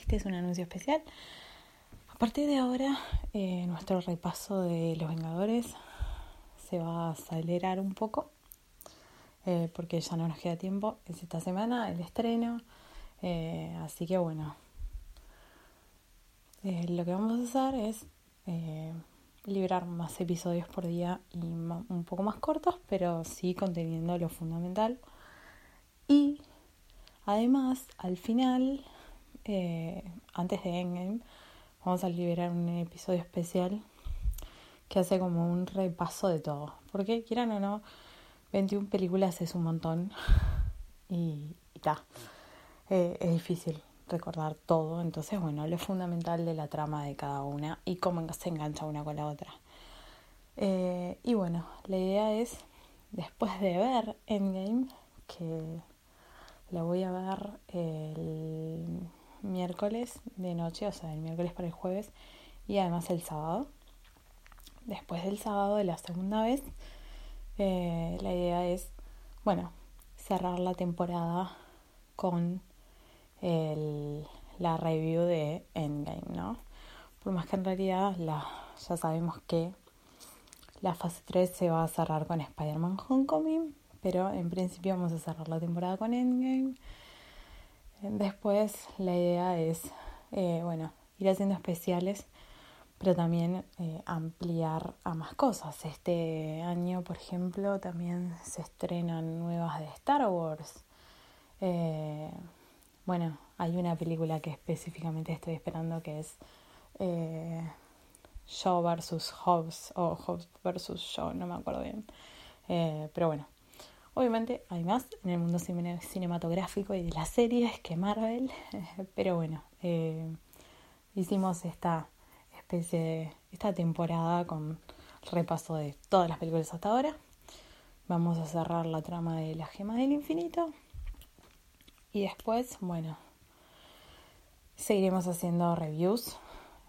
Este es un anuncio especial. A partir de ahora, eh, nuestro repaso de Los Vengadores se va a acelerar un poco, eh, porque ya no nos queda tiempo. Es esta semana el estreno, eh, así que bueno, lo que vamos a hacer es liberar más episodios por día y un poco más cortos, pero sí conteniendo lo fundamental. Y además, al final eh, antes de Endgame, vamos a liberar un episodio especial que hace como un repaso de todo. Porque quieran o no, 21 películas es un montón y está. Eh, es difícil recordar todo, entonces bueno, lo fundamental de la trama de cada una y cómo se engancha una con la otra. Eh, y bueno, la idea es, después de ver Endgame, que la voy a ver el miércoles de noche, o sea, el miércoles para el jueves y además el sábado. Después del sábado de la segunda vez, eh, la idea es, bueno, cerrar la temporada con el, la review de Endgame, ¿no? Por más que en realidad la, ya sabemos que la fase 3 se va a cerrar con Spider-Man Homecoming, pero en principio vamos a cerrar la temporada con Endgame. Después la idea es, eh, bueno, ir haciendo especiales, pero también eh, ampliar a más cosas. Este año, por ejemplo, también se estrenan nuevas de Star Wars. Eh, bueno, hay una película que específicamente estoy esperando que es Shaw versus Hobbs o Hobbs versus Shaw, no me acuerdo bien. pero bueno, Obviamente hay más en el mundo cinematográfico y de las series que Marvel, pero bueno, eh, hicimos esta especie de esta temporada con repaso de todas las películas hasta ahora. Vamos a cerrar la trama de la gema del infinito y después, bueno, seguiremos haciendo reviews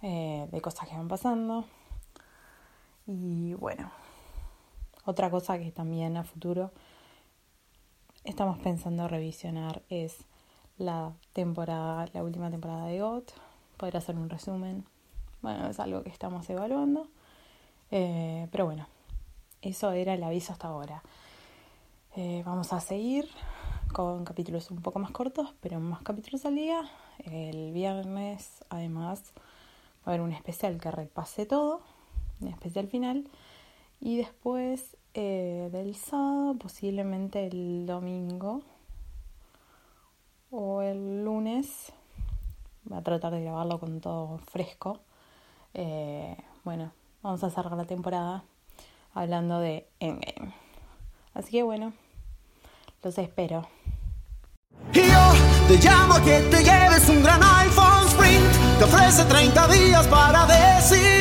eh, de cosas que van pasando y bueno, otra cosa que también a futuro estamos pensando revisionar es la temporada, la última temporada de GOT, poder hacer un resumen. Bueno, es algo que estamos evaluando. Eh, pero bueno, eso era el aviso hasta ahora. Eh, vamos a seguir con capítulos un poco más cortos, pero más capítulos al día. El viernes, además, va a haber un especial que repase todo, un especial final. Y después eh, del sábado, posiblemente el domingo o el lunes. Voy a tratar de grabarlo con todo fresco. Eh, bueno, vamos a cerrar la temporada hablando de Endgame. Así que bueno, los espero. Te llamo que te lleves un gran iPhone Sprint. Te ofrece 30 días para decidir.